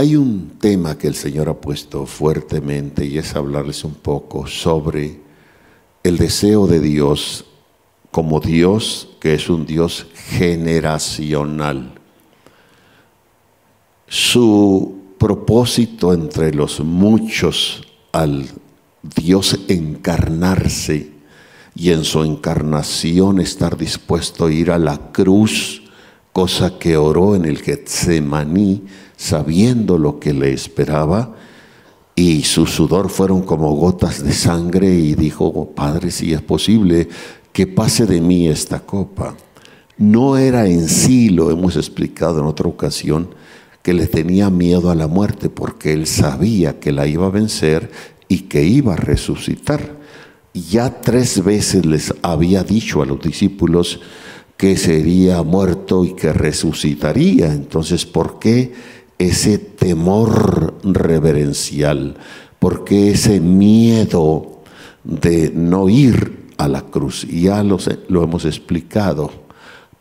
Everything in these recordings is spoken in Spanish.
Hay un tema que el Señor ha puesto fuertemente y es hablarles un poco sobre el deseo de Dios como Dios que es un Dios generacional. Su propósito entre los muchos al Dios encarnarse y en su encarnación estar dispuesto a ir a la cruz, cosa que oró en el Getsemaní, sabiendo lo que le esperaba, y su sudor fueron como gotas de sangre y dijo, Padre, si es posible que pase de mí esta copa. No era en sí, lo hemos explicado en otra ocasión, que le tenía miedo a la muerte porque él sabía que la iba a vencer y que iba a resucitar. Ya tres veces les había dicho a los discípulos que sería muerto y que resucitaría. Entonces, ¿por qué ese temor reverencial? ¿Por qué ese miedo de no ir a la cruz? Ya lo, lo hemos explicado.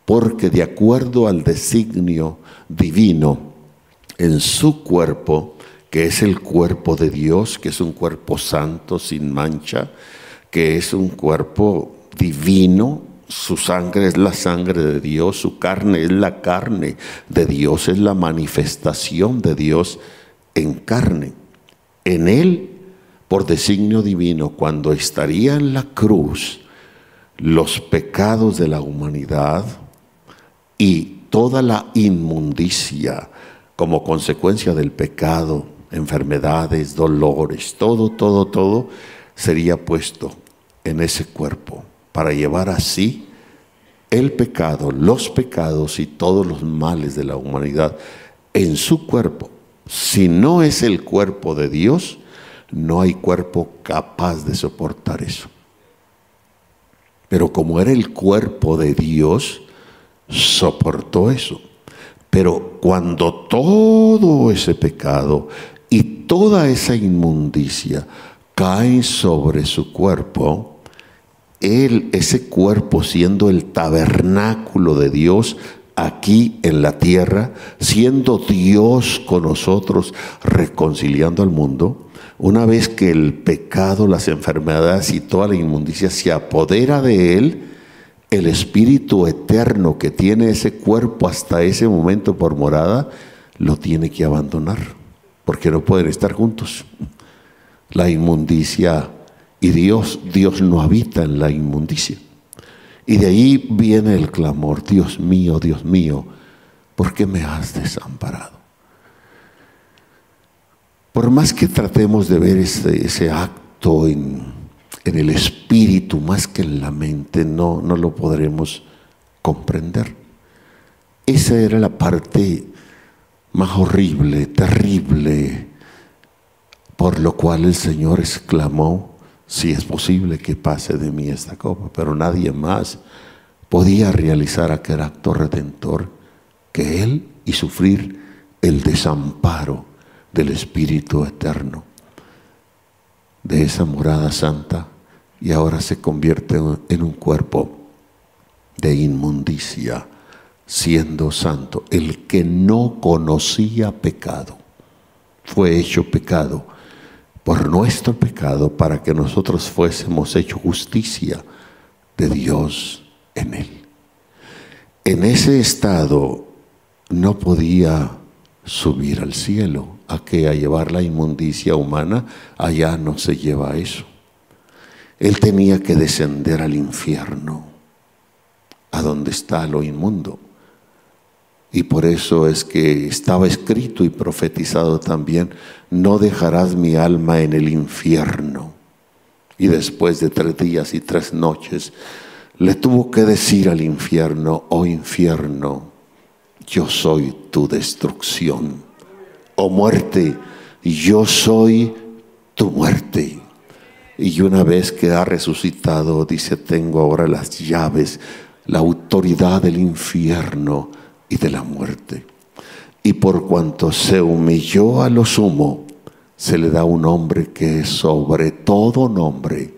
Porque de acuerdo al designio divino en su cuerpo, que es el cuerpo de Dios, que es un cuerpo santo, sin mancha, que es un cuerpo divino, su sangre es la sangre de Dios, su carne es la carne de Dios, es la manifestación de Dios en carne. En Él, por designio divino, cuando estaría en la cruz, los pecados de la humanidad y toda la inmundicia como consecuencia del pecado, enfermedades, dolores, todo, todo, todo sería puesto en ese cuerpo para llevar así el pecado, los pecados y todos los males de la humanidad en su cuerpo. Si no es el cuerpo de Dios, no hay cuerpo capaz de soportar eso. Pero como era el cuerpo de Dios, soportó eso. Pero cuando todo ese pecado y toda esa inmundicia cae sobre su cuerpo, él, ese cuerpo siendo el tabernáculo de Dios aquí en la tierra, siendo Dios con nosotros, reconciliando al mundo, una vez que el pecado, las enfermedades y toda la inmundicia se apodera de él, el espíritu eterno que tiene ese cuerpo hasta ese momento por morada, lo tiene que abandonar, porque no pueden estar juntos. La inmundicia y Dios, Dios no habita en la inmundicia. Y de ahí viene el clamor, Dios mío, Dios mío, ¿por qué me has desamparado? Por más que tratemos de ver ese, ese acto en, en el espíritu más que en la mente, no, no lo podremos comprender. Esa era la parte más horrible, terrible, por lo cual el Señor exclamó, si es posible que pase de mí esta copa, pero nadie más podía realizar aquel acto redentor que Él y sufrir el desamparo del Espíritu Eterno de esa morada santa y ahora se convierte en un cuerpo de inmundicia, siendo santo. El que no conocía pecado fue hecho pecado por nuestro pecado para que nosotros fuésemos hecho justicia de Dios en él. En ese estado no podía subir al cielo, a que a llevar la inmundicia humana, allá no se lleva eso. Él tenía que descender al infierno, a donde está lo inmundo. Y por eso es que estaba escrito y profetizado también, no dejarás mi alma en el infierno. Y después de tres días y tres noches, le tuvo que decir al infierno, oh infierno, yo soy tu destrucción. Oh muerte, yo soy tu muerte. Y una vez que ha resucitado, dice, tengo ahora las llaves, la autoridad del infierno y de la muerte. Y por cuanto se humilló a lo sumo, se le da un nombre que es sobre todo nombre,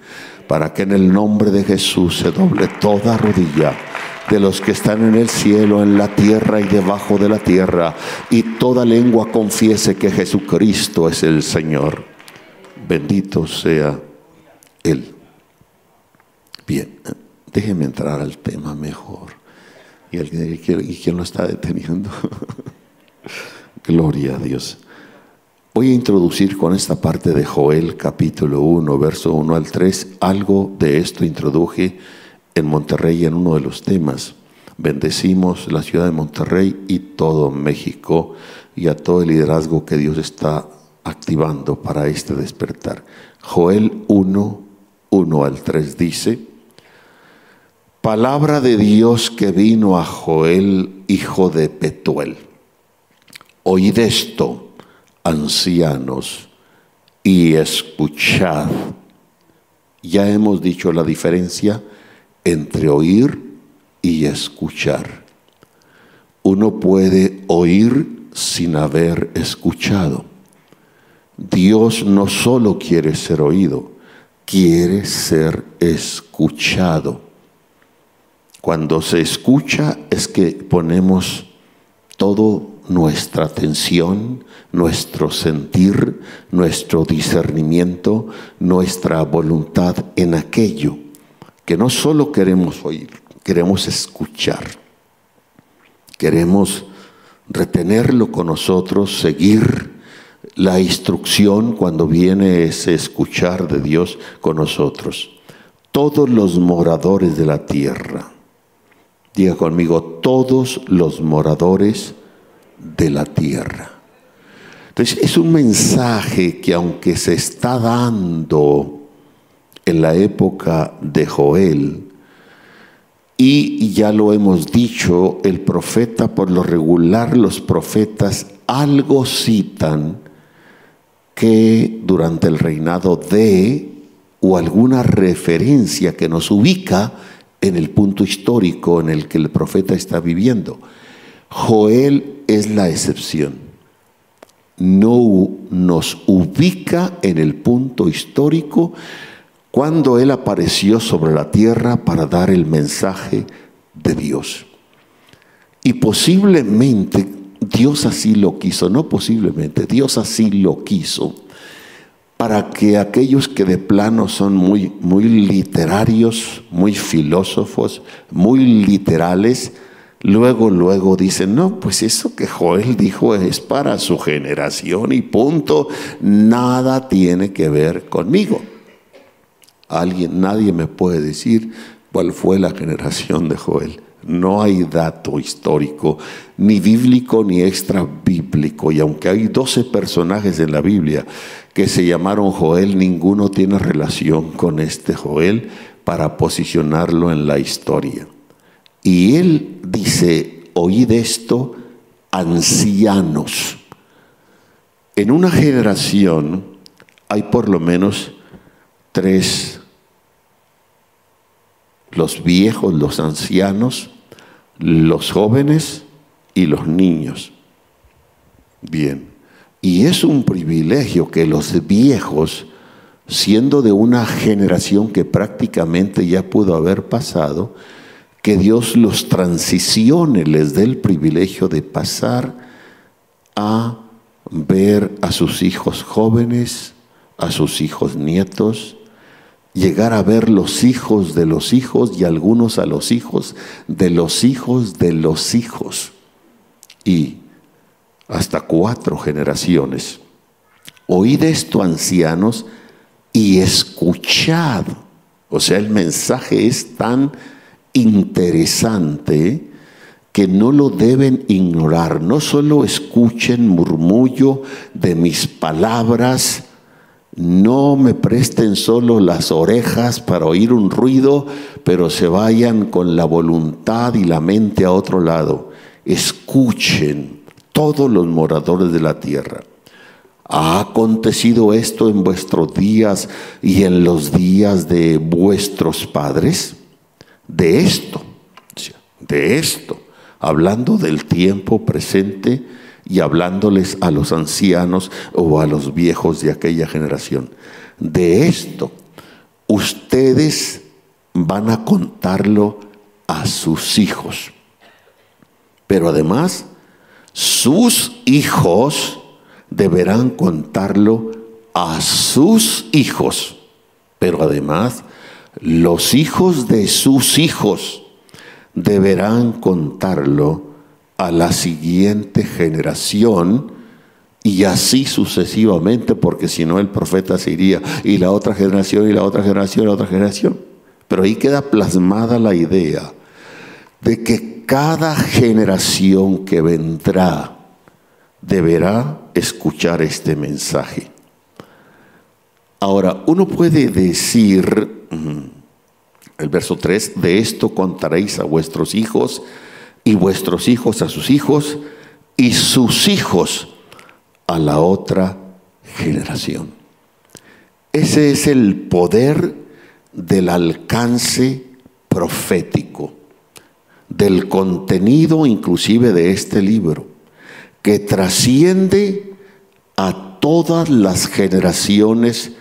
para que en el nombre de Jesús se doble toda rodilla de los que están en el cielo, en la tierra y debajo de la tierra, y toda lengua confiese que Jesucristo es el Señor. Bendito sea Él. Bien, déjeme entrar al tema mejor. ¿Y, ¿y quién lo está deteniendo? Gloria a Dios. Voy a introducir con esta parte de Joel capítulo 1, verso 1 al 3. Algo de esto introduje en Monterrey en uno de los temas. Bendecimos la ciudad de Monterrey y todo México y a todo el liderazgo que Dios está activando para este despertar. Joel 1, 1 al 3 dice, palabra de Dios que vino a Joel, hijo de Petuel. Oíd esto, ancianos, y escuchad. Ya hemos dicho la diferencia entre oír y escuchar. Uno puede oír sin haber escuchado. Dios no solo quiere ser oído, quiere ser escuchado. Cuando se escucha es que ponemos todo nuestra atención, nuestro sentir, nuestro discernimiento, nuestra voluntad en aquello que no solo queremos oír, queremos escuchar. Queremos retenerlo con nosotros, seguir la instrucción cuando viene ese escuchar de Dios con nosotros. Todos los moradores de la tierra, diga conmigo, todos los moradores de la tierra. Entonces es un mensaje que aunque se está dando en la época de Joel, y ya lo hemos dicho, el profeta, por lo regular los profetas algo citan que durante el reinado de, o alguna referencia que nos ubica en el punto histórico en el que el profeta está viviendo. Joel es la excepción. No nos ubica en el punto histórico cuando Él apareció sobre la tierra para dar el mensaje de Dios. Y posiblemente Dios así lo quiso, no posiblemente, Dios así lo quiso, para que aquellos que de plano son muy, muy literarios, muy filósofos, muy literales, luego, luego dicen, no, pues eso que Joel dijo es para su generación y punto, nada tiene que ver conmigo. Alguien, nadie me puede decir cuál fue la generación de Joel. No hay dato histórico, ni bíblico ni extra bíblico. Y aunque hay 12 personajes en la Biblia que se llamaron Joel, ninguno tiene relación con este Joel para posicionarlo en la historia. Y él dice, oíd esto, ancianos. En una generación hay por lo menos tres los viejos, los ancianos, los jóvenes y los niños. Bien, y es un privilegio que los viejos, siendo de una generación que prácticamente ya pudo haber pasado, que Dios los transicione, les dé el privilegio de pasar a ver a sus hijos jóvenes, a sus hijos nietos, llegar a ver los hijos de los hijos y algunos a los hijos de los hijos de los hijos. Y hasta cuatro generaciones. Oíd esto, ancianos, y escuchad. O sea, el mensaje es tan interesante que no lo deben ignorar. No solo escuchen murmullo de mis palabras, no me presten solo las orejas para oír un ruido, pero se vayan con la voluntad y la mente a otro lado. Escuchen todos los moradores de la tierra. ¿Ha acontecido esto en vuestros días y en los días de vuestros padres? De esto, de esto, hablando del tiempo presente, y hablándoles a los ancianos o a los viejos de aquella generación. De esto, ustedes van a contarlo a sus hijos. Pero además, sus hijos deberán contarlo a sus hijos. Pero además, los hijos de sus hijos deberán contarlo a la siguiente generación y así sucesivamente, porque si no el profeta se iría y la otra generación y la otra generación y la otra generación. Pero ahí queda plasmada la idea de que cada generación que vendrá deberá escuchar este mensaje. Ahora, uno puede decir, el verso 3, de esto contaréis a vuestros hijos y vuestros hijos a sus hijos y sus hijos a la otra generación. Ese es el poder del alcance profético, del contenido inclusive de este libro, que trasciende a todas las generaciones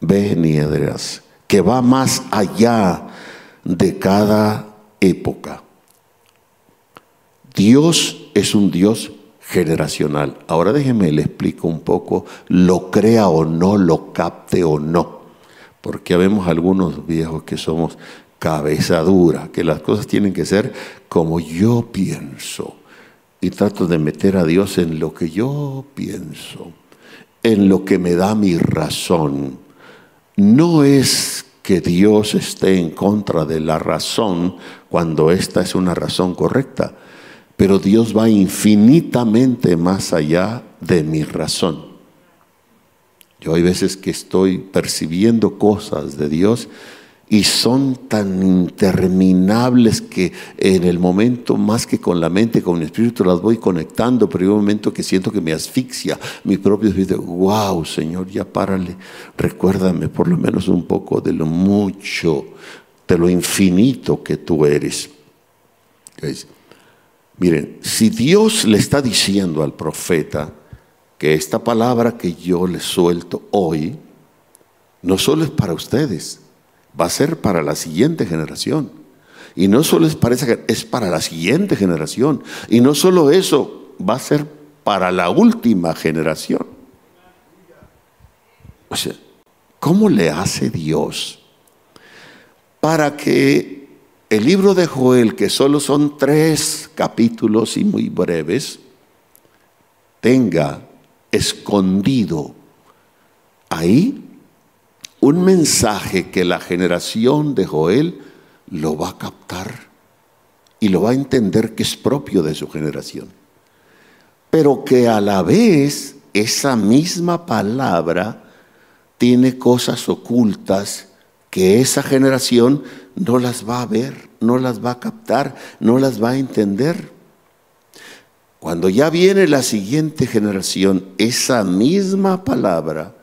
venideras, que va más allá de cada época. Dios es un Dios generacional. Ahora déjeme le explico un poco, lo crea o no, lo capte o no. Porque vemos algunos viejos que somos cabeza dura, que las cosas tienen que ser como yo pienso. Y trato de meter a Dios en lo que yo pienso, en lo que me da mi razón. No es que Dios esté en contra de la razón cuando esta es una razón correcta pero Dios va infinitamente más allá de mi razón. Yo hay veces que estoy percibiendo cosas de Dios y son tan interminables que en el momento, más que con la mente, con el espíritu, las voy conectando, pero hay un momento que siento que me asfixia mi propio espíritu. Wow, Señor, ya párale, recuérdame por lo menos un poco de lo mucho, de lo infinito que tú eres. Miren, si Dios le está diciendo al profeta que esta palabra que yo le suelto hoy, no solo es para ustedes, va a ser para la siguiente generación. Y no solo es para esa, es para la siguiente generación. Y no solo eso, va a ser para la última generación. O sea, ¿cómo le hace Dios para que el libro de Joel, que solo son tres capítulos y muy breves, tenga escondido ahí un mensaje que la generación de Joel lo va a captar y lo va a entender que es propio de su generación. Pero que a la vez esa misma palabra tiene cosas ocultas que esa generación no las va a ver, no las va a captar, no las va a entender. Cuando ya viene la siguiente generación, esa misma palabra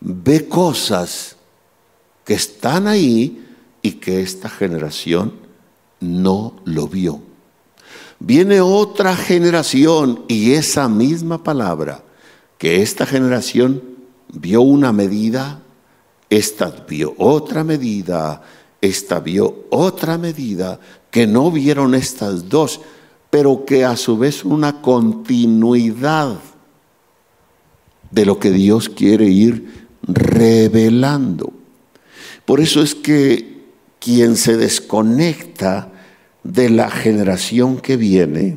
ve cosas que están ahí y que esta generación no lo vio. Viene otra generación y esa misma palabra que esta generación vio una medida, esta vio otra medida, esta vio otra medida que no vieron estas dos, pero que a su vez una continuidad de lo que Dios quiere ir revelando. Por eso es que quien se desconecta de la generación que viene,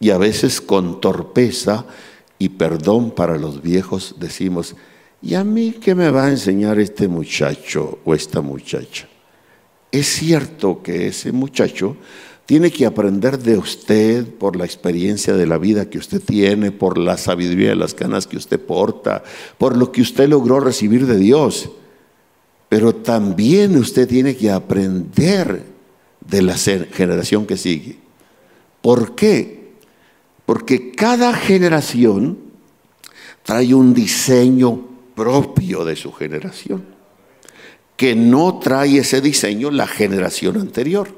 y a veces con torpeza y perdón para los viejos decimos, ¿y a mí qué me va a enseñar este muchacho o esta muchacha? Es cierto que ese muchacho tiene que aprender de usted por la experiencia de la vida que usted tiene, por la sabiduría de las canas que usted porta, por lo que usted logró recibir de Dios. Pero también usted tiene que aprender de la generación que sigue. ¿Por qué? Porque cada generación trae un diseño propio de su generación que no trae ese diseño la generación anterior.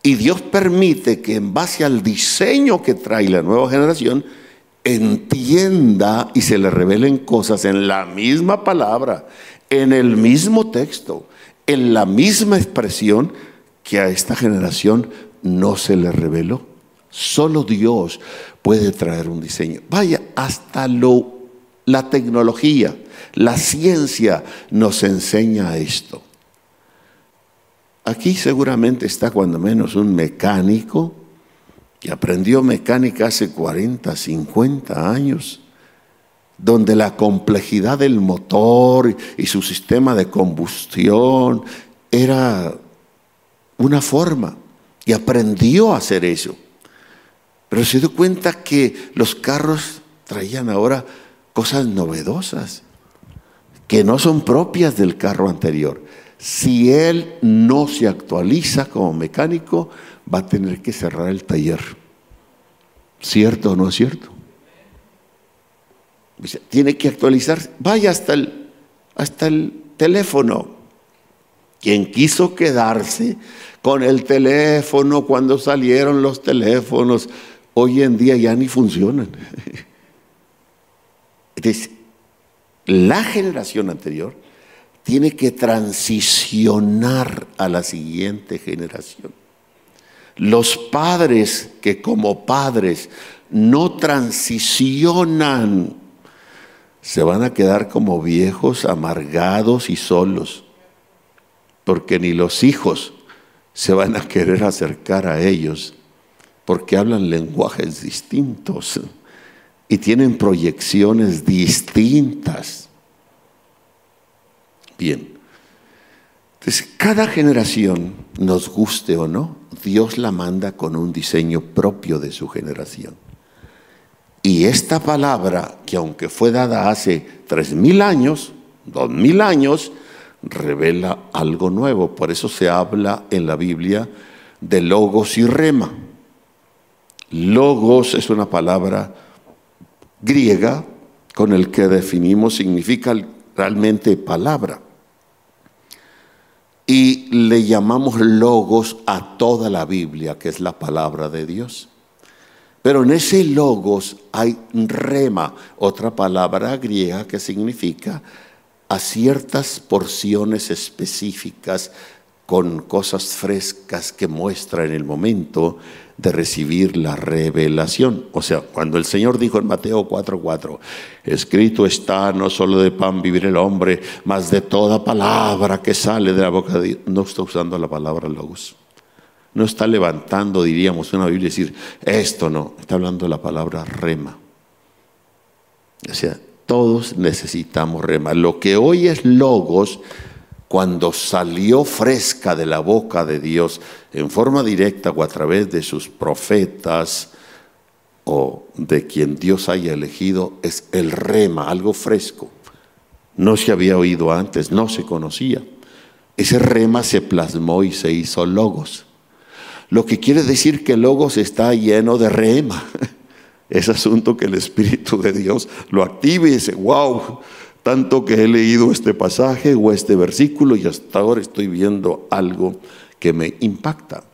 Y Dios permite que en base al diseño que trae la nueva generación, entienda y se le revelen cosas en la misma palabra, en el mismo texto, en la misma expresión que a esta generación no se le reveló. Solo Dios puede traer un diseño. Vaya, hasta lo, la tecnología, la ciencia nos enseña esto. Aquí seguramente está cuando menos un mecánico que aprendió mecánica hace 40, 50 años, donde la complejidad del motor y su sistema de combustión era una forma y aprendió a hacer eso. Pero se dio cuenta que los carros traían ahora cosas novedosas que no son propias del carro anterior. Si él no se actualiza como mecánico, va a tener que cerrar el taller. ¿Cierto o no es cierto? Tiene que actualizar. Vaya hasta el, hasta el teléfono. Quien quiso quedarse con el teléfono cuando salieron los teléfonos, hoy en día ya ni funcionan. Entonces, la generación anterior tiene que transicionar a la siguiente generación. Los padres que como padres no transicionan, se van a quedar como viejos, amargados y solos, porque ni los hijos se van a querer acercar a ellos, porque hablan lenguajes distintos y tienen proyecciones distintas. Bien, entonces cada generación, nos guste o no, Dios la manda con un diseño propio de su generación. Y esta palabra, que aunque fue dada hace tres mil años, dos mil años, revela algo nuevo. Por eso se habla en la Biblia de logos y rema. Logos es una palabra griega con el que definimos significa realmente palabra. Y le llamamos logos a toda la Biblia, que es la palabra de Dios. Pero en ese logos hay rema, otra palabra griega que significa a ciertas porciones específicas con cosas frescas que muestra en el momento de recibir la revelación. O sea, cuando el Señor dijo en Mateo 4:4, escrito está, no solo de pan vivir el hombre, mas de toda palabra que sale de la boca de Dios, no está usando la palabra logos. No está levantando, diríamos, una Biblia y decir, esto no, está hablando de la palabra rema. O sea, todos necesitamos rema. Lo que hoy es logos, cuando salió fresca de la boca de Dios en forma directa o a través de sus profetas o de quien Dios haya elegido, es el rema, algo fresco. No se había oído antes, no se conocía. Ese rema se plasmó y se hizo logos. Lo que quiere decir que logos está lleno de rema. Es asunto que el Espíritu de Dios lo active y dice, wow, tanto que he leído este pasaje o este versículo y hasta ahora estoy viendo algo que me impacta.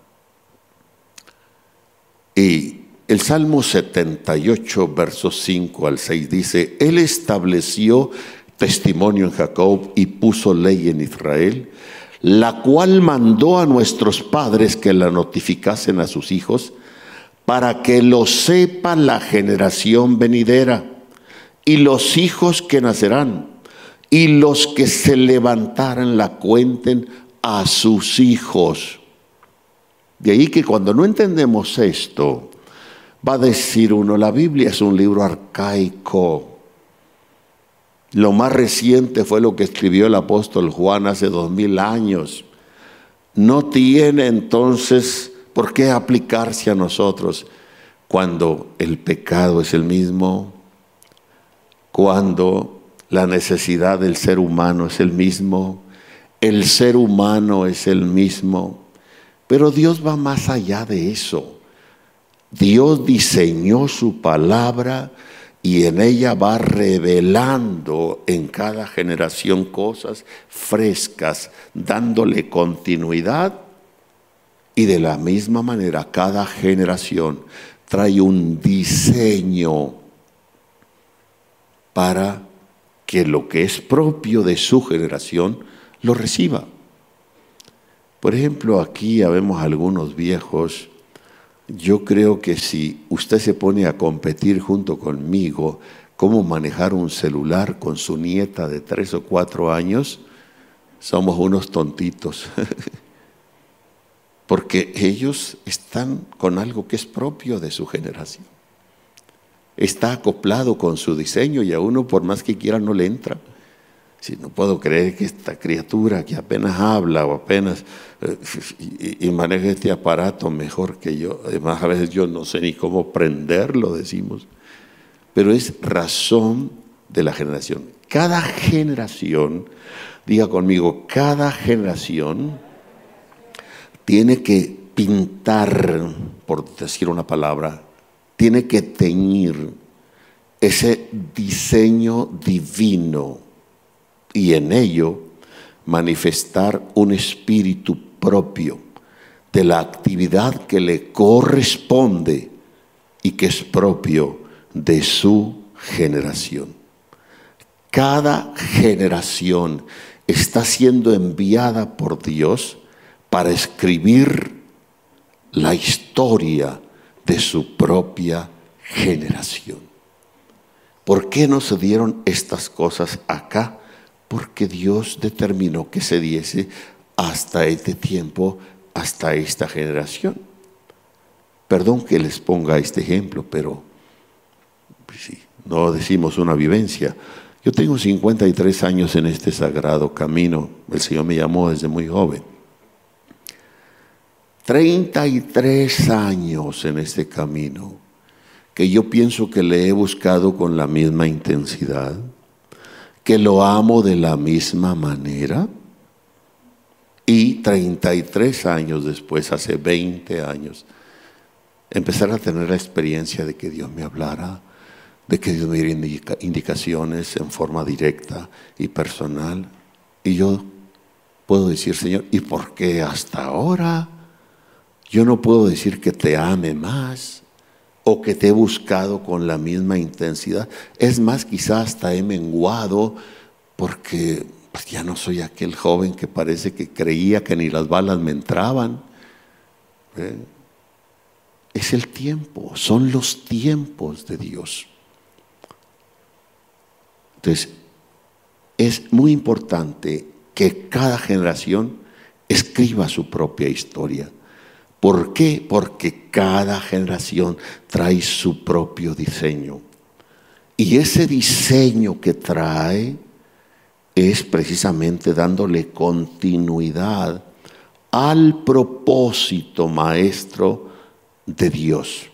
Y el Salmo 78, versos 5 al 6 dice, Él estableció testimonio en Jacob y puso ley en Israel, la cual mandó a nuestros padres que la notificasen a sus hijos, para que lo sepa la generación venidera y los hijos que nacerán, y los que se levantaran la cuenten a sus hijos. De ahí que cuando no entendemos esto, va a decir uno, la Biblia es un libro arcaico. Lo más reciente fue lo que escribió el apóstol Juan hace dos mil años. No tiene entonces por qué aplicarse a nosotros cuando el pecado es el mismo, cuando la necesidad del ser humano es el mismo, el ser humano es el mismo, pero Dios va más allá de eso. Dios diseñó su palabra y en ella va revelando en cada generación cosas frescas, dándole continuidad y de la misma manera cada generación trae un diseño para que lo que es propio de su generación lo reciba. Por ejemplo, aquí ya vemos algunos viejos. Yo creo que si usted se pone a competir junto conmigo cómo manejar un celular con su nieta de tres o cuatro años, somos unos tontitos. Porque ellos están con algo que es propio de su generación. Está acoplado con su diseño y a uno por más que quiera no le entra. Si no puedo creer que esta criatura que apenas habla o apenas eh, y, maneja este aparato mejor que yo, además a veces yo no sé ni cómo prenderlo, decimos, pero es razón de la generación. Cada generación, diga conmigo, cada generación tiene que pintar, por decir una palabra, tiene que teñir ese diseño divino y en ello manifestar un espíritu propio de la actividad que le corresponde y que es propio de su generación. Cada generación está siendo enviada por Dios para escribir la historia de su propia generación. ¿Por qué no se dieron estas cosas acá? porque Dios determinó que se diese hasta este tiempo, hasta esta generación. Perdón que les ponga este ejemplo, pero pues no decimos una vivencia. Yo tengo 53 años en este sagrado camino. El Señor me llamó desde muy joven. 33 años en este camino que yo pienso que le he buscado con la misma intensidad que lo amo de la misma manera. Y 33 años después, hace 20 años, empezar a tener la experiencia de que Dios me hablara, de que Dios me diera indicaciones en forma directa y personal. Y yo puedo decir, Señor, ¿y por qué hasta ahora? Yo no puedo decir que te ame más o que te he buscado con la misma intensidad. Es más, quizás hasta he menguado porque pues, ya no soy aquel joven que parece que creía que ni las balas me entraban. ¿Eh? Es el tiempo, son los tiempos de Dios. Entonces, es muy importante que cada generación escriba su propia historia. ¿Por qué? Porque cada generación trae su propio diseño. Y ese diseño que trae es precisamente dándole continuidad al propósito maestro de Dios.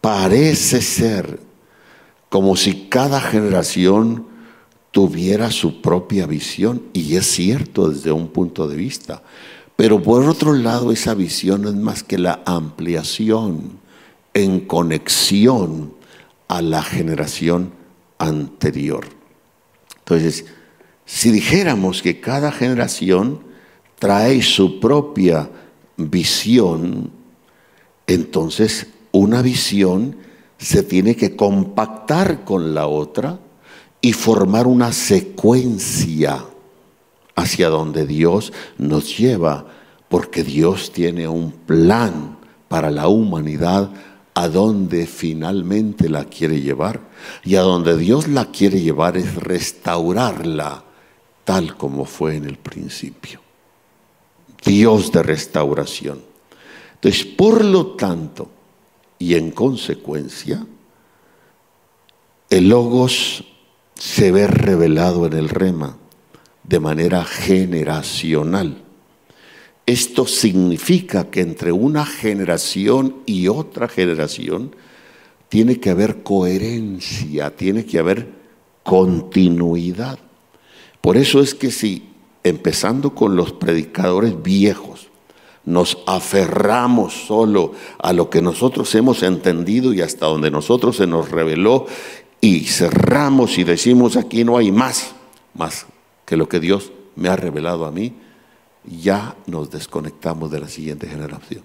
Parece ser como si cada generación tuviera su propia visión, y es cierto desde un punto de vista, pero por otro lado, esa visión no es más que la ampliación en conexión a la generación anterior. Entonces, si dijéramos que cada generación trae su propia visión, entonces una visión se tiene que compactar con la otra y formar una secuencia hacia donde Dios nos lleva, porque Dios tiene un plan para la humanidad a donde finalmente la quiere llevar. Y a donde Dios la quiere llevar es restaurarla tal como fue en el principio. Dios de restauración. Entonces, por lo tanto, y en consecuencia, el logos se ve revelado en el rema de manera generacional. Esto significa que entre una generación y otra generación tiene que haber coherencia, tiene que haber continuidad. Por eso es que si, empezando con los predicadores viejos, nos aferramos solo a lo que nosotros hemos entendido y hasta donde nosotros se nos reveló y cerramos y decimos aquí no hay más, más que lo que Dios me ha revelado a mí, ya nos desconectamos de la siguiente generación.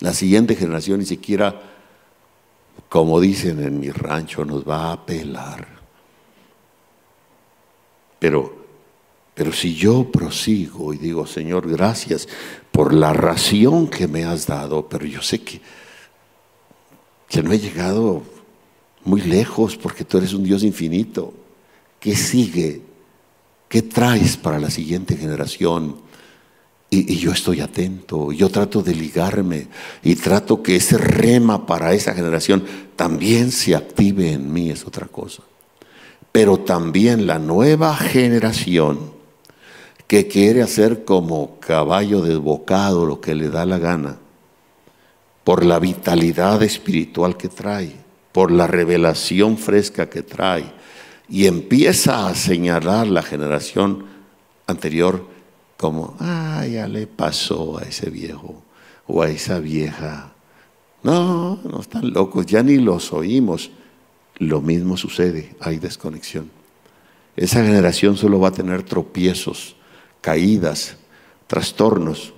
La siguiente generación ni siquiera, como dicen en mi rancho, nos va a pelar. Pero Pero si yo prosigo y digo, Señor, gracias por la ración que me has dado, pero yo sé que, que no he llegado muy lejos porque tú eres un Dios infinito. ¿Qué sigue? ¿Qué traes para la siguiente generación? Y, yo estoy atento, yo trato de ligarme y trato que ese rema para esa generación también se active en mí, es otra cosa. Pero también la nueva generación que quiere hacer como caballo desbocado lo que le da la gana, por la vitalidad espiritual que trae, por la revelación fresca que trae, y empieza a señalar la generación anterior como, ah, ya le pasó a ese viejo o a esa vieja. No, no están locos, ya ni los oímos. Lo mismo sucede, hay desconexión. Esa generación solo va a tener tropiezos, caídas, trastornos.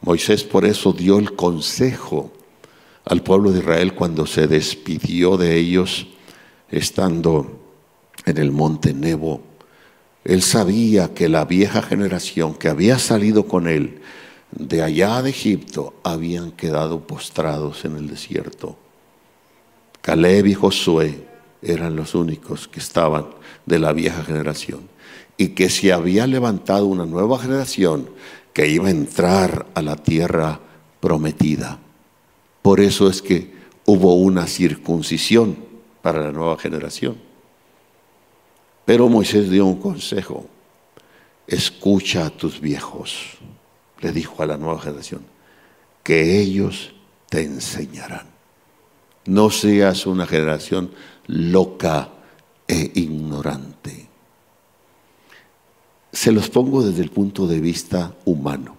Moisés por eso dio el consejo al pueblo de Israel cuando se despidió de ellos estando en el monte Nebo él sabía que la vieja generación que había salido con él de allá de Egipto habían quedado postrados en el desierto. Caleb y Josué eran los únicos que estaban de la vieja generación y que se había levantado una nueva generación que iba a entrar a la tierra prometida. Por eso es que hubo una circuncisión para la nueva generación. Pero Moisés dio un consejo. Escucha a tus viejos, le dijo a la nueva generación, que ellos te enseñarán. No seas una generación loca e ignorante. Se los pongo desde el punto de vista humano.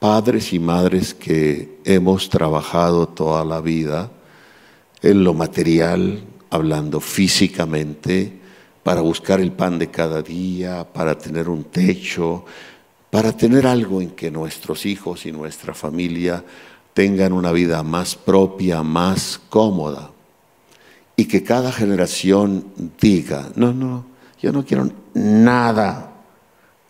Padres y madres que hemos trabajado toda la vida en lo material, hablando físicamente, para buscar el pan de cada día, para tener un techo, para tener algo en que nuestros hijos y nuestra familia tengan una vida más propia, más cómoda. Y que cada generación diga, no, no, yo no quiero nada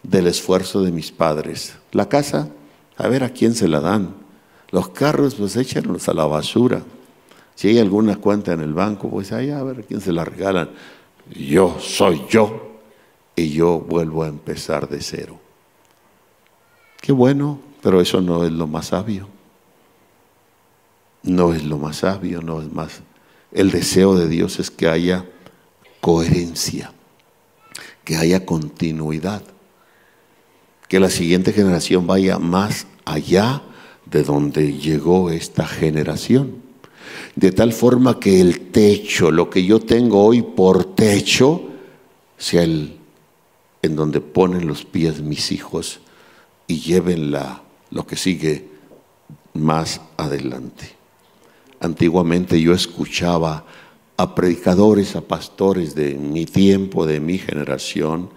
del esfuerzo de mis padres. La casa, a ver a quién se la dan. Los carros, pues échenlos a la basura. Si hay alguna cuenta en el banco, pues ahí a ver quién se la regalan yo soy yo y yo vuelvo a empezar de cero. Qué bueno, pero eso no es lo más sabio. No es lo más sabio, no es más. El deseo de Dios es que haya coherencia, que haya continuidad, que la siguiente generación vaya más allá de donde llegó esta generación de tal forma que el techo, lo que yo tengo hoy por techo, sea el en donde ponen los pies mis hijos y lleven lo que sigue más adelante. Antiguamente yo escuchaba a predicadores, a pastores de mi tiempo, de mi generación,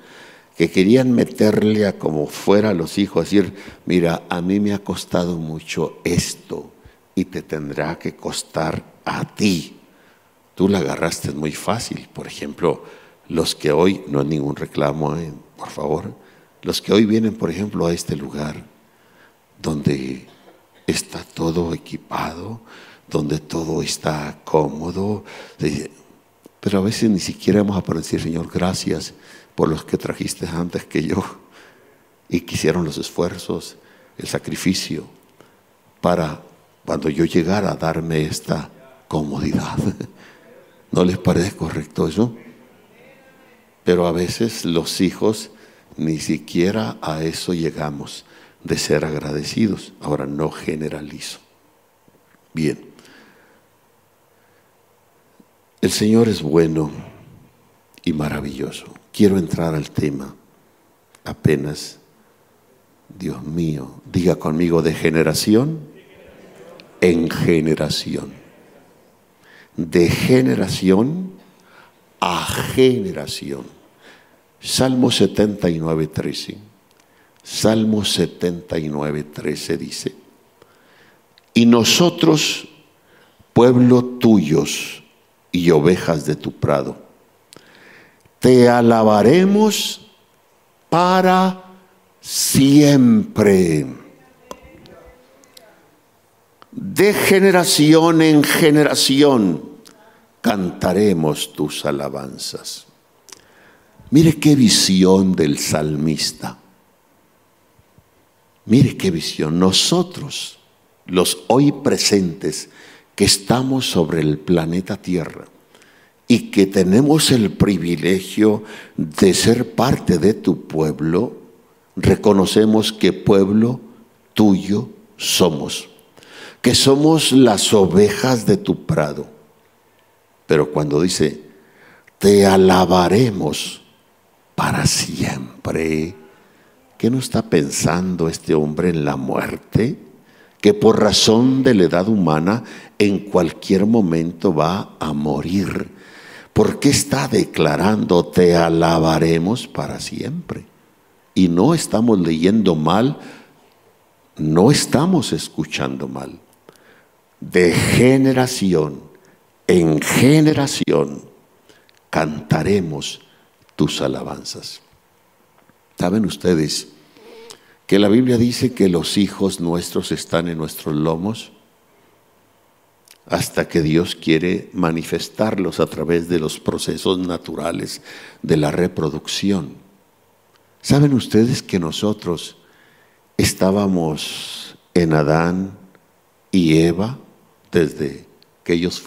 que querían meterle a como fuera a los hijos, decir, mira, a mí me ha costado mucho esto y te tendrá que costar a ti. Tú la agarraste muy fácil. Por ejemplo, los que hoy, no hay ningún reclamo, eh, por favor, los que hoy vienen, por ejemplo, a este lugar donde está todo equipado, donde todo está cómodo, pero a veces ni siquiera vamos a decir, Señor, gracias por los que trajiste antes que yo y que hicieron los esfuerzos, el sacrificio para cuando yo llegara a darme esta comodidad. ¿No les parece correcto eso? Pero a veces los hijos ni siquiera a eso llegamos de ser agradecidos. Ahora no generalizo. Bien. El Señor es bueno y maravilloso. Quiero entrar al tema apenas. Dios mío, diga conmigo de generación en generación de generación a generación. Salmo 79, 13. Salmo 79, 13 dice, y nosotros, pueblo tuyos y ovejas de tu prado, te alabaremos para siempre. De generación en generación cantaremos tus alabanzas. Mire qué visión del salmista. Mire qué visión. Nosotros, los hoy presentes, que estamos sobre el planeta Tierra y que tenemos el privilegio de ser parte de tu pueblo, reconocemos que pueblo tuyo somos, que somos las ovejas de tu prado. Pero cuando dice, te alabaremos para siempre, ¿qué no está pensando este hombre en la muerte? Que por razón de la edad humana en cualquier momento va a morir. ¿Por qué está declarando, te alabaremos para siempre? Y no estamos leyendo mal, no estamos escuchando mal. De generación en generación cantaremos tus alabanzas. ¿Saben ustedes que la Biblia dice que los hijos nuestros están en nuestros lomos? hasta que Dios quiere manifestarlos a través de los procesos naturales de la reproducción. ¿Saben ustedes que nosotros estábamos en Adán y Eva desde que ellos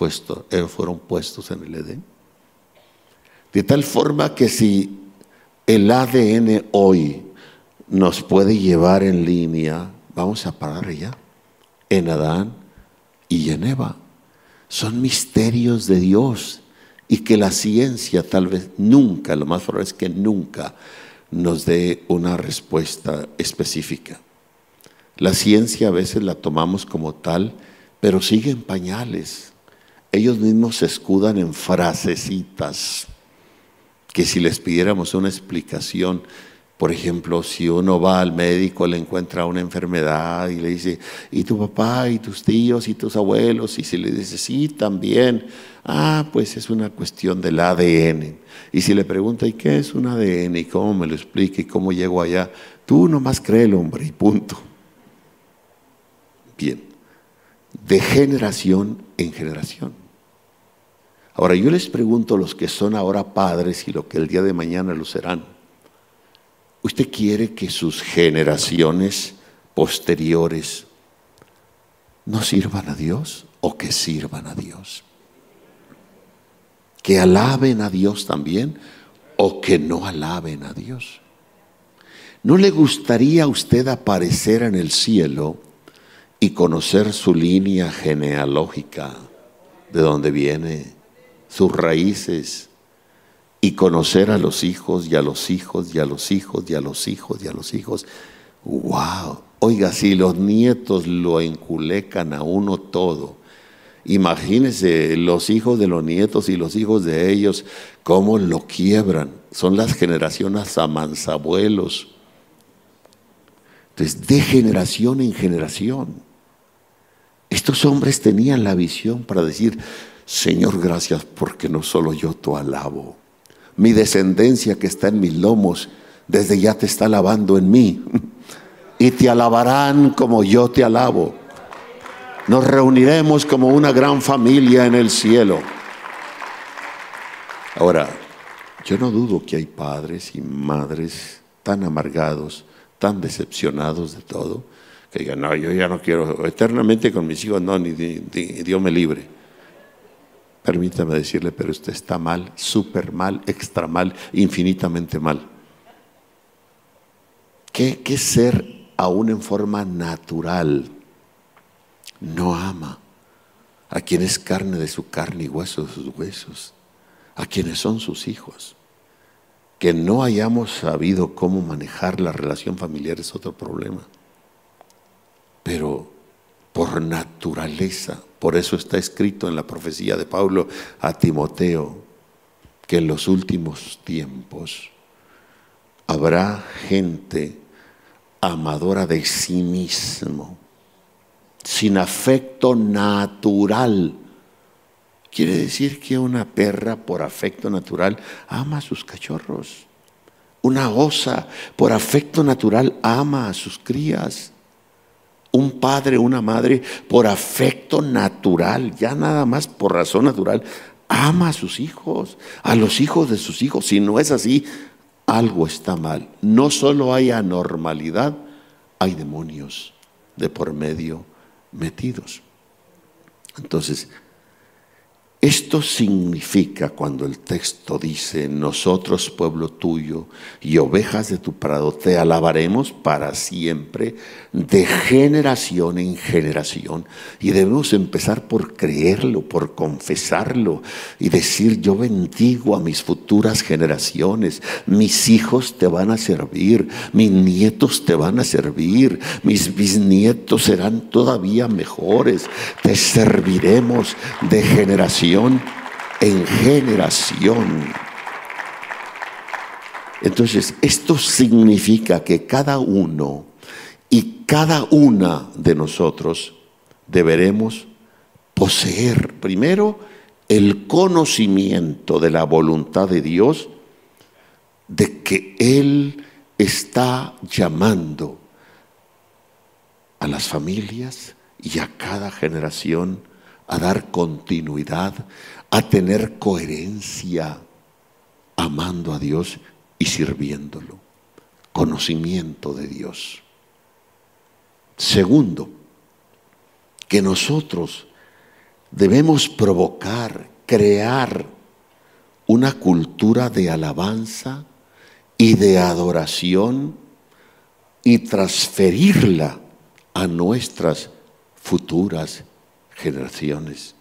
eh, fueron puestos en el Edén? De tal forma que si el ADN hoy nos puede llevar en línea, vamos a parar ya, en Adán y en Eva son misterios de Dios y que la ciencia tal vez nunca, lo más probable es que nunca nos dé una respuesta específica. La ciencia a veces la tomamos como tal, pero sigue en pañales. Ellos mismos se escudan en frasecitas que si les pidiéramos una explicación por ejemplo, si uno va al médico, le encuentra una enfermedad y le dice, ¿y tu papá, y tus tíos, y tus abuelos? Y si le dice, sí, también, ah, pues es una cuestión del ADN. Y si le pregunta, ¿y qué es un ADN? ¿Y cómo me lo explica? ¿Y cómo llego allá? Tú nomás créelo, hombre, y punto. Bien, de generación en generación. Ahora yo les pregunto a los que son ahora padres y lo que el día de mañana lo serán. ¿Usted quiere que sus generaciones posteriores no sirvan a Dios o que sirvan a Dios? Que alaben a Dios también o que no alaben a Dios. ¿No le gustaría a usted aparecer en el cielo y conocer su línea genealógica, de dónde viene, sus raíces, y conocer a los hijos y a los hijos y a los hijos y a los hijos y a los hijos. ¡Wow! Oiga, si los nietos lo enculecan a uno todo, imagínense los hijos de los nietos y los hijos de ellos, cómo lo quiebran. Son las generaciones amansabuelos. Entonces, de generación en generación. Estos hombres tenían la visión para decir, Señor, gracias porque no solo yo te alabo, mi descendencia que está en mis lomos, desde ya te está alabando en mí. Y te alabarán como yo te alabo. Nos reuniremos como una gran familia en el cielo. Ahora, yo no dudo que hay padres y madres tan amargados, tan decepcionados de todo, que digan, no, yo ya no quiero eternamente con mis hijos, no, ni, Dios me libre. Permítame decirle, pero usted está mal, súper mal, extra mal, infinitamente mal. ¿Qué, ¿Qué ser aún en forma natural no ama a quien es carne de su carne y hueso de sus huesos, a quienes son sus hijos? Que no hayamos sabido cómo manejar la relación familiar es otro problema. Pero por naturaleza. Por eso está escrito en la profecía de Pablo a Timoteo que en los últimos tiempos habrá gente amadora de sí mismo, sin afecto natural Quiere decir que una perra por afecto natural ama a sus cachorros. Una osa por afecto natural ama a sus crías. Un padre, una madre por afecto natural, ya nada más por razón natural, ama a sus hijos, a los hijos de sus hijos. Si no es así, algo está mal. No solo hay anormalidad, hay demonios de por medio metidos. Entonces, esto significa cuando el texto dice, nosotros pueblo tuyo y ovejas de tu prado, te alabaremos para siempre, de generación en generación. Y debemos empezar por creerlo, por confesarlo y decir, yo bendigo a mis futuras generaciones, mis hijos te van a servir, mis nietos te van a servir, mis bisnietos serán todavía mejores, te serviremos de generación en generación. Entonces, esto significa que cada uno y cada una de nosotros deberemos poseer primero el conocimiento de la voluntad de Dios, de que Él está llamando a las familias y a cada generación a dar continuidad, a tener coherencia, amando a Dios y sirviéndolo. Conocimiento de Dios. Segundo, que nosotros debemos provocar, crear una cultura de alabanza y de adoración y transferirla a nuestras futuras generaciones.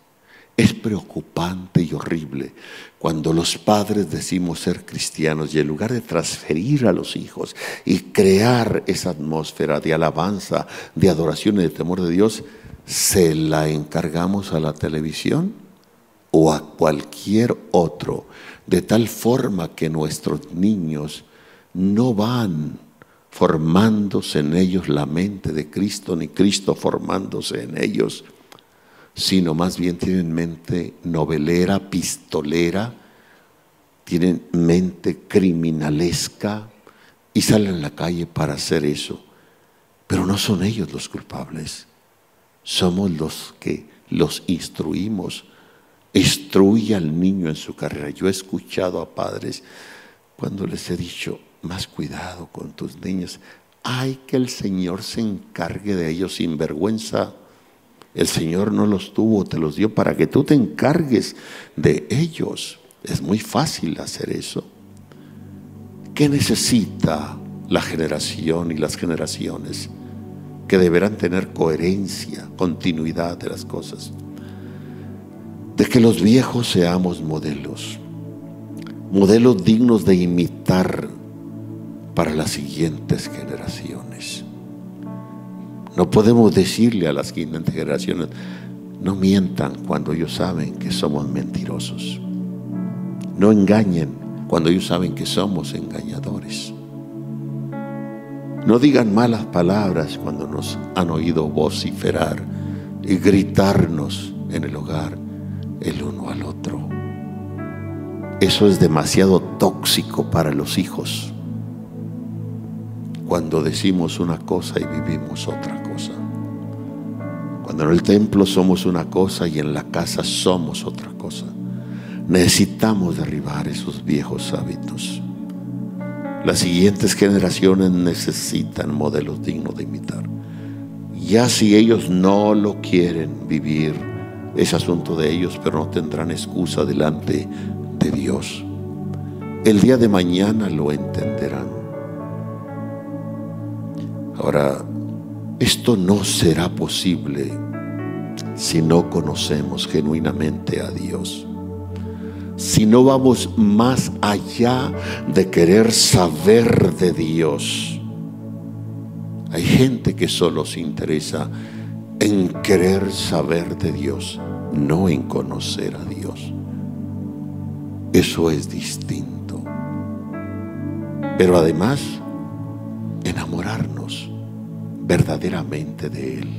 Es preocupante y horrible cuando los padres decimos ser cristianos y en lugar de transferir a los hijos y crear esa atmósfera de alabanza, de adoración y de temor de Dios, se la encargamos a la televisión o a cualquier otro, de tal forma que nuestros niños no van formándose en ellos la mente de Cristo, ni Cristo formándose en ellos sino más bien tienen mente novelera, pistolera, tienen mente criminalesca y salen a la calle para hacer eso. Pero no son ellos los culpables, somos los que los instruimos. Instruye al niño en su carrera. Yo he escuchado a padres cuando les he dicho, más cuidado con tus niños. Hay que el Señor se encargue de ellos sin vergüenza el Señor no los tuvo, te los dio para que tú te encargues de ellos. Es muy fácil hacer eso. ¿Qué necesita la generación y las generaciones? Que deberán tener coherencia, continuidad de las cosas. De que los viejos seamos modelos, modelos dignos de imitar para las siguientes generaciones. No podemos decirle a las siguientes generaciones, no mientan cuando ellos saben que somos mentirosos. No engañen cuando ellos saben que somos engañadores. No digan malas palabras cuando nos han oído vociferar y gritarnos en el hogar el uno al otro. Eso es demasiado tóxico para los hijos cuando decimos una cosa y vivimos otra. Cuando en el templo somos una cosa y en la casa somos otra cosa. Necesitamos derribar esos viejos hábitos. Las siguientes generaciones necesitan modelos dignos de imitar. Ya si ellos no lo quieren vivir, es asunto de ellos, pero no tendrán excusa delante de Dios. El día de mañana lo entenderán. Ahora, esto no será posible si no conocemos genuinamente a Dios. Si no vamos más allá de querer saber de Dios. Hay gente que solo se interesa en querer saber de Dios, no en conocer a Dios. Eso es distinto. Pero además, enamorarnos verdaderamente de Él.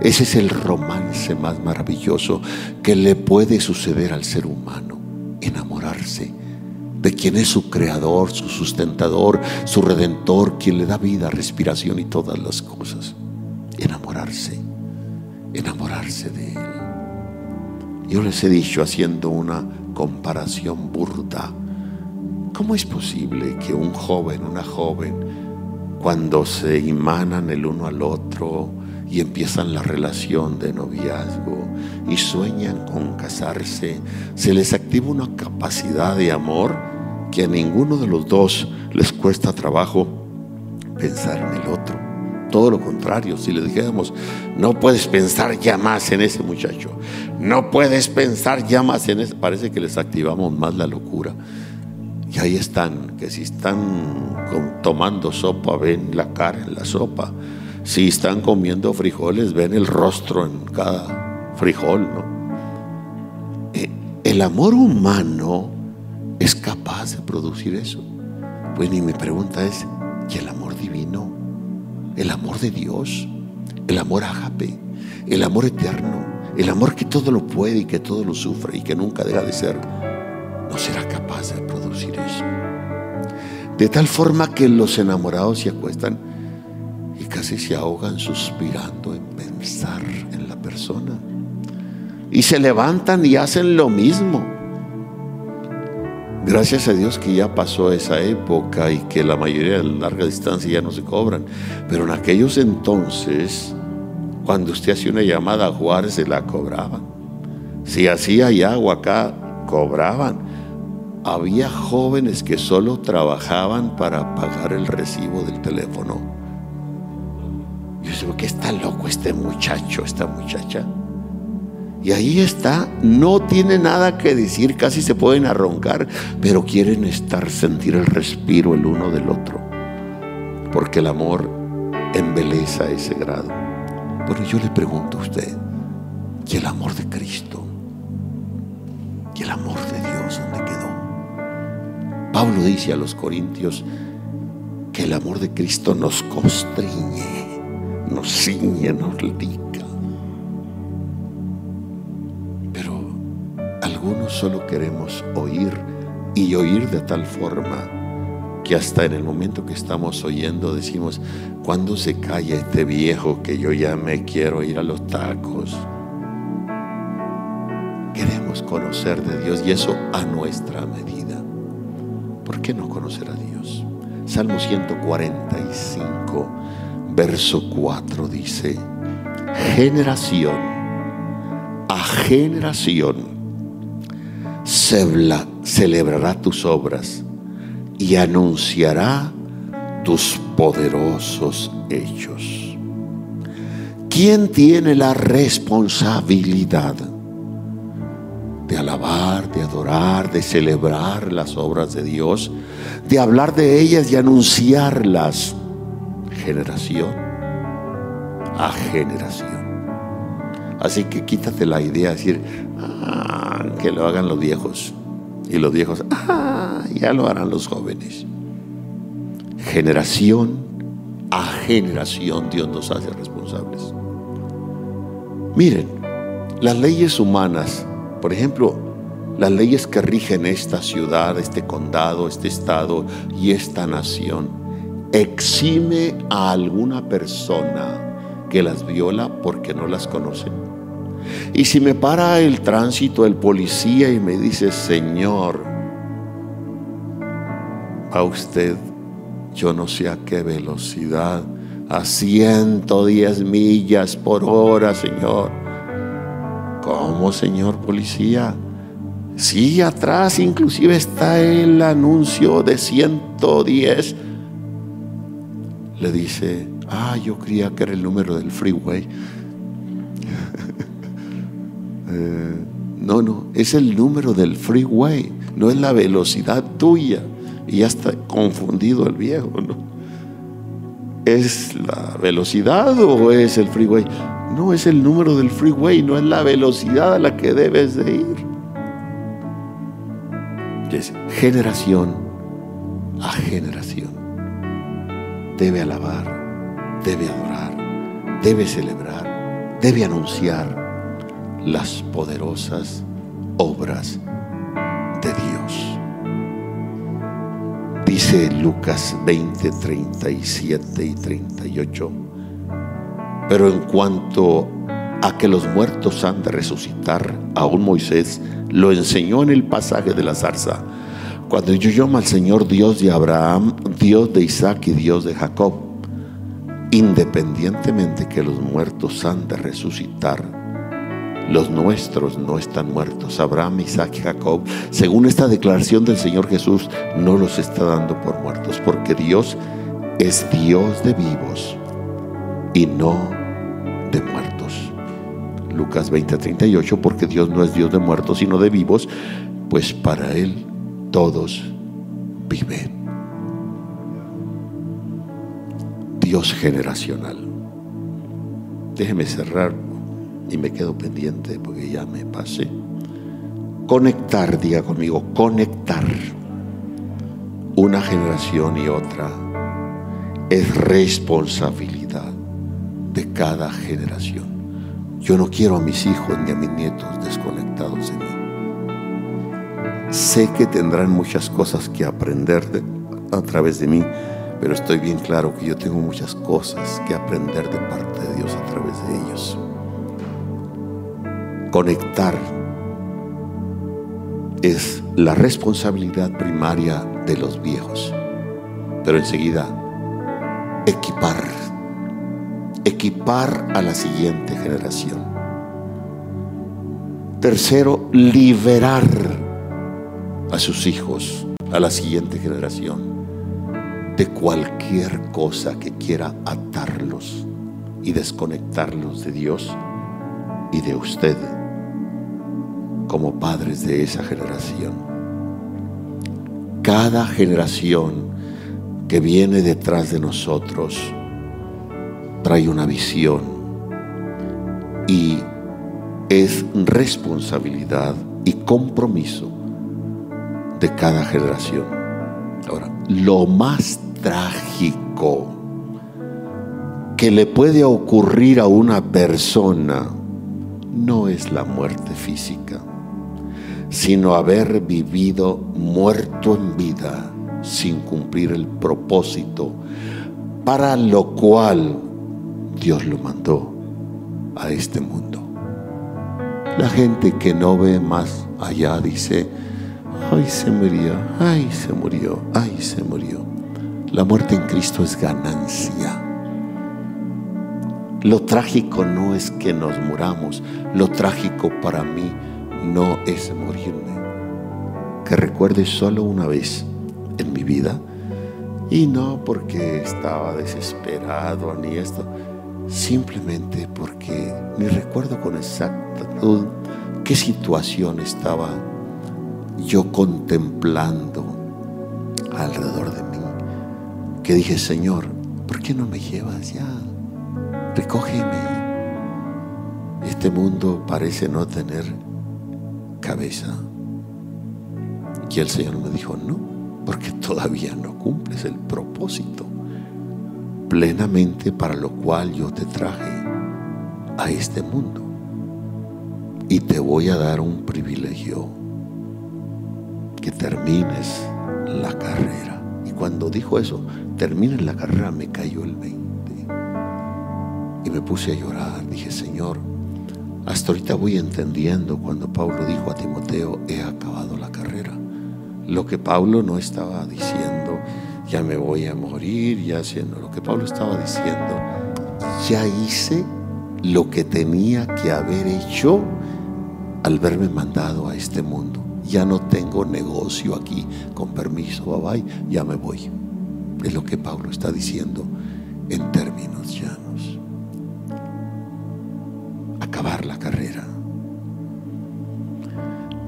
Ese es el romance más maravilloso que le puede suceder al ser humano, enamorarse de quien es su creador, su sustentador, su redentor, quien le da vida, respiración y todas las cosas. Enamorarse, enamorarse de Él. Yo les he dicho haciendo una comparación burda, ¿cómo es posible que un joven, una joven, cuando se imanan el uno al otro y empiezan la relación de noviazgo y sueñan con casarse, se les activa una capacidad de amor que a ninguno de los dos les cuesta trabajo pensar en el otro. Todo lo contrario, si le dijéramos, no puedes pensar ya más en ese muchacho, no puedes pensar ya más en ese, parece que les activamos más la locura. Y ahí están, que si están tomando sopa, ven la cara en la sopa. Si están comiendo frijoles, ven el rostro en cada frijol, ¿no? Eh, el amor humano es capaz de producir eso. Pues ni mi pregunta es, ¿y el amor divino? ¿El amor de Dios? ¿El amor agape? ¿El amor eterno? ¿El amor que todo lo puede y que todo lo sufre y que nunca deja de ser? ¿No será De tal forma que los enamorados se acuestan y casi se ahogan suspirando en pensar en la persona. Y se levantan y hacen lo mismo Gracias a Dios que ya pasó esa época y que la mayoría de larga distancia ya no se cobran. Pero en aquellos entonces, cuando usted hacía una llamada a Juárez, se la cobraban. Si hacía agua acá, cobraban. Había jóvenes que solo trabajaban para pagar el recibo del teléfono. Yo sé, ¿qué está loco este muchacho, esta muchacha? Y ahí está, no tiene nada que decir, casi se pueden arroncar, pero quieren estar, sentir el respiro el uno del otro. Porque el amor embeleza ese grado. Bueno, yo le pregunto a usted, ¿y el amor de Cristo? ¿Y el amor de Dios dónde quedó? Pablo dice a los corintios que el amor de Cristo nos constriñe, nos ciñe, nos liga algunos solo queremos oír y oír de tal forma que hasta en el momento que estamos oyendo decimos, ¿cuándo se calla este viejo que yo ya me quiero ir a los tacos? Queremos conocer de Dios y eso a nuestra medida. ¿Por qué no conocer a Dios? Salmo 145, verso 4 dice, generación a generación celebrará tus obras y anunciará tus poderosos hechos. ¿Quién tiene la responsabilidad de alabar, de adorar, de celebrar las obras de Dios, de hablar de ellas y anunciarlas generación a generación? Así que quítate la idea de decir, ah, que lo hagan los viejos. Y los viejos, ah, ya lo harán los jóvenes. Generación a generación Dios nos hace responsables. Miren, las leyes humanas, por ejemplo, las leyes que rigen esta ciudad, este condado, este estado y esta nación, exime a alguna persona que las viola porque no las conocen. Y si me para el tránsito, el policía y me dice, Señor, a usted, yo no sé a qué velocidad, a 110 millas por hora, Señor. ¿Cómo, señor policía? Sí, atrás inclusive está el anuncio de 110. Le dice, ah, yo creía que era el número del freeway. Eh, no, no, es el número del freeway, no es la velocidad tuya. Y ya está confundido el viejo, ¿no? ¿Es la velocidad o es el freeway? No, es el número del freeway, no es la velocidad a la que debes de ir. Es generación a generación. Debe alabar, debe adorar, debe celebrar debe anunciar las poderosas obras de Dios. Dice Lucas 20, 37 y 38. Pero en cuanto a que los muertos han de resucitar, aún Moisés lo enseñó en el pasaje de la zarza. Cuando yo llamo al Señor Dios de Abraham, Dios de Isaac y Dios de Jacob, independientemente que los muertos han de resucitar, los nuestros no están muertos. Abraham, Isaac y Jacob, según esta declaración del Señor Jesús, no los está dando por muertos, porque Dios es Dios de vivos y no de muertos. Lucas 20:38, porque Dios no es Dios de muertos, sino de vivos, pues para Él todos viven. Dios generacional. Déjeme cerrar y me quedo pendiente porque ya me pasé. Conectar, diga conmigo, conectar una generación y otra es responsabilidad de cada generación. Yo no quiero a mis hijos ni a mis nietos desconectados de mí. Sé que tendrán muchas cosas que aprender a través de mí, pero estoy bien claro que yo tengo muchas cosas que aprender de parte de Dios a través de ellos conectar es la responsabilidad primaria de los viejos. Pero enseguida, equipar, equipar a la siguiente generación. Tercero, liberar a sus hijos, a la siguiente generación, de cualquier cosa que quiera atarlos y desconectarlos de Dios y de usted como padres de esa generación. Cada generación que viene detrás de nosotros trae una visión y es responsabilidad y compromiso de cada generación. Ahora, lo más trágico que le puede ocurrir a una persona no es la muerte física sino haber vivido muerto en vida sin cumplir el propósito para lo cual Dios lo mandó a este mundo. La gente que no ve más allá dice, ay se murió, ay se murió, ay se murió. La muerte en Cristo es ganancia. Lo trágico no es que nos muramos, lo trágico para mí no es morirme. Que recuerde solo una vez en mi vida, y no porque estaba desesperado ni esto, simplemente porque ni recuerdo con exactitud qué situación estaba yo contemplando alrededor de mí, que dije, Señor, ¿por qué no me llevas ya? Recógeme. Este mundo parece no tener cabeza. Y el Señor me dijo, no, porque todavía no cumples el propósito plenamente para lo cual yo te traje a este mundo. Y te voy a dar un privilegio, que termines la carrera. Y cuando dijo eso, termines la carrera, me cayó el 20. Y me puse a llorar. Dije, Señor, hasta ahorita voy entendiendo cuando Pablo dijo a Timoteo, he acabado la carrera. Lo que Pablo no estaba diciendo, ya me voy a morir, ya haciendo. Lo que Pablo estaba diciendo, ya hice lo que tenía que haber hecho al verme mandado a este mundo. Ya no tengo negocio aquí, con permiso, bye ya me voy. Es lo que Pablo está diciendo en términos ya la carrera.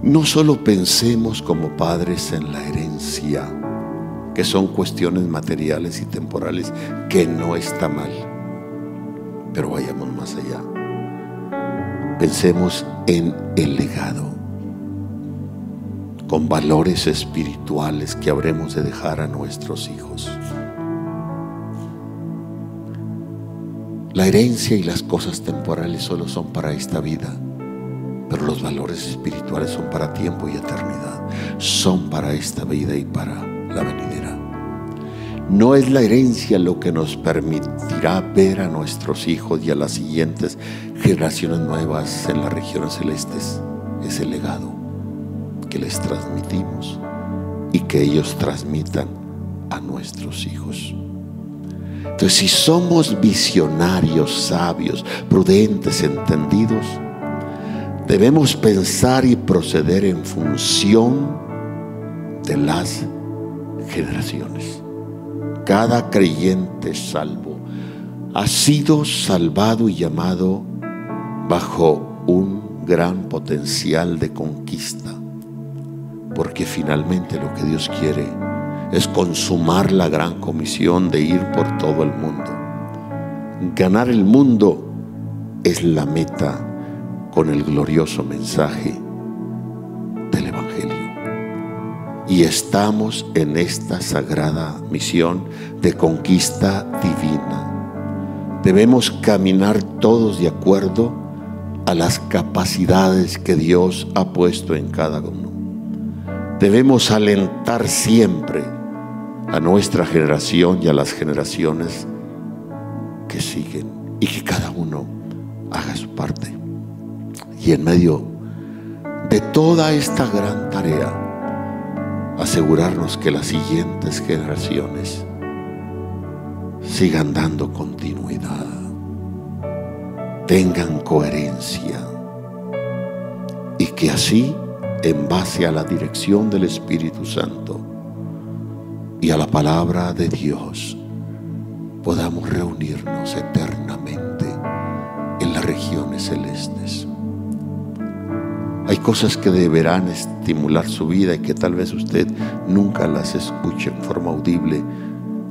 No solo pensemos como padres en la herencia, que son cuestiones materiales y temporales, que no está mal, pero vayamos más allá. Pensemos en el legado, con valores espirituales que habremos de dejar a nuestros hijos. La herencia y las cosas temporales solo son para esta vida, pero los valores espirituales son para tiempo y eternidad. Son para esta vida y para la venidera. No es la herencia lo que nos permitirá ver a nuestros hijos y a las siguientes generaciones nuevas en las regiones celestes. Es el legado que les transmitimos y que ellos transmitan a nuestros hijos. Entonces, si somos visionarios, sabios, prudentes, entendidos, debemos pensar y proceder en función de las generaciones. Cada creyente salvo ha sido salvado y llamado bajo un gran potencial de conquista, porque finalmente lo que Dios quiere es consumar la gran comisión de ir por todo el mundo. Ganar el mundo es la meta con el glorioso mensaje Y estamos en esta sagrada misión de conquista divina. Debemos caminar todos de acuerdo a las capacidades que Dios ha puesto en cada uno. Debemos alentar siempre a nuestra generación y a las generaciones que siguen y que cada uno haga su parte. Y en medio de toda esta gran tarea, asegurarnos que las siguientes generaciones sigan dando continuidad, tengan coherencia y que así, en base a la dirección del Espíritu Santo, y a la palabra de Dios podamos reunirnos eternamente en las regiones celestes. Hay cosas que deberán estimular su vida y que tal vez usted nunca las escuche en forma audible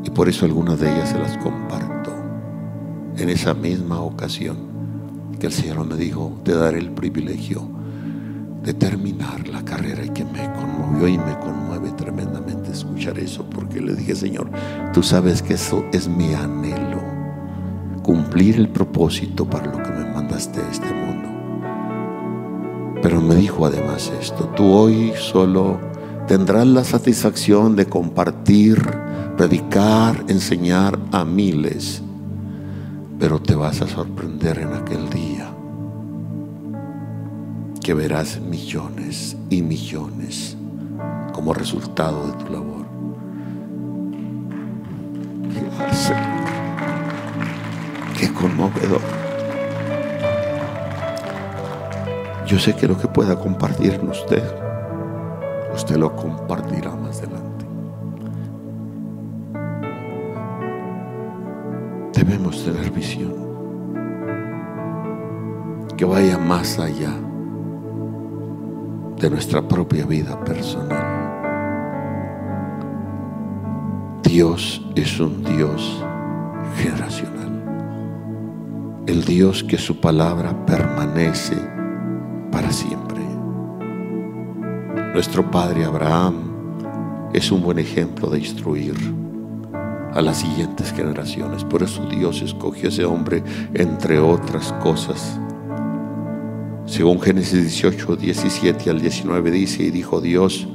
y por eso algunas de ellas se las comparto. En esa misma ocasión que el Señor me dijo, te daré el privilegio de terminar la carrera y que me conmovió y me conmueve tremendamente escuchar eso, porque le dije, Señor, tú sabes que eso es mi anhelo, cumplir el propósito para lo que me mandaste a este mundo. Pero me dijo además esto, tú hoy solo tendrás la satisfacción de compartir, predicar, enseñar a miles, pero te vas a sorprender en aquel día que verás millones y millones como resultado de tu labor. Qué conmovedor. Yo sé que lo que pueda compartir usted, usted lo compartirá más adelante. Debemos tener visión que vaya más allá de nuestra propia vida personal. Dios es un Dios generacional. El Dios que su palabra permanece para siempre. Nuestro Padre Abraham es un buen ejemplo de instruir a las siguientes generaciones. Por eso Dios escogió a ese hombre, entre otras cosas, según Génesis 18, 17 al 19 dice, y dijo Dios,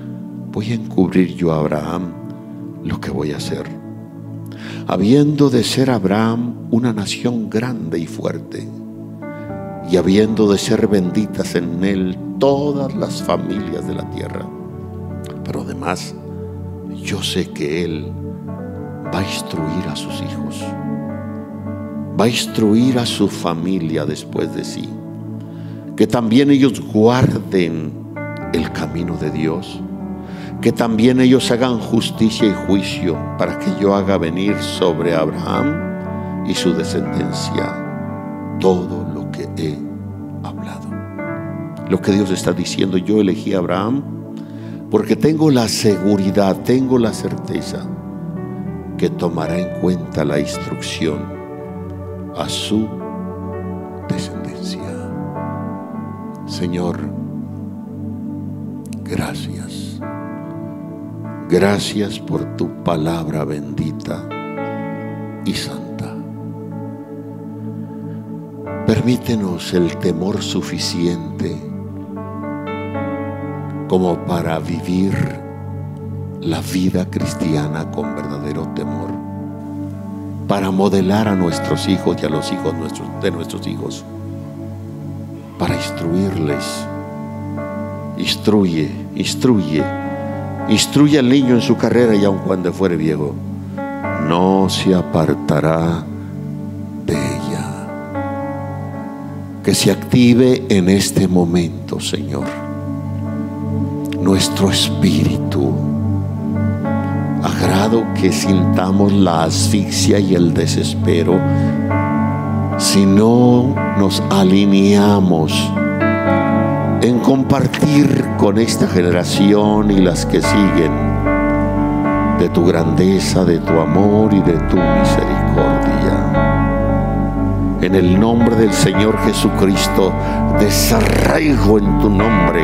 voy a encubrir yo a Abraham lo que voy a hacer. Habiendo de ser Abraham una nación grande y fuerte, y habiendo de ser benditas en él todas las familias de la tierra. Pero además, yo sé que él va a instruir a sus hijos, va a instruir a su familia después de sí que también ellos guarden el camino de Dios, que también ellos hagan justicia y juicio para que yo haga venir sobre Abraham y su descendencia todo he hablado. Lo que Dios está diciendo, yo elegí a Abraham porque tengo la seguridad, tengo la certeza que tomará en cuenta la instrucción a su descendencia. Señor, gracias. Gracias por tu palabra bendita y santa. Permítenos el temor suficiente como para vivir la vida cristiana con verdadero temor, para modelar a nuestros hijos y a los hijos de nuestros hijos, para instruirles. Instruye, instruye, instruye al niño en su carrera y aun cuando fuere viejo, no se apartará Que se active en este momento, Señor, nuestro espíritu. Agrado que sintamos la asfixia y el desespero si no nos alineamos en compartir con esta generación y las que siguen de tu grandeza, de tu amor y de tu misericordia. En el nombre del Señor Jesucristo, desarraigo en tu nombre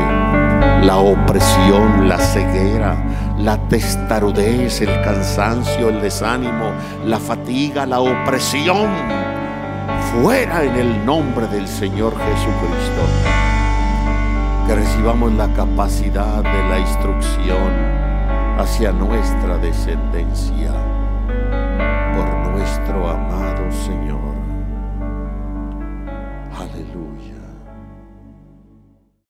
la opresión, la ceguera, la testarudez, el cansancio, el desánimo, la fatiga, la opresión. Fuera en el nombre del Señor Jesucristo. Que recibamos la capacidad de la instrucción hacia nuestra descendencia por nuestro amado Señor.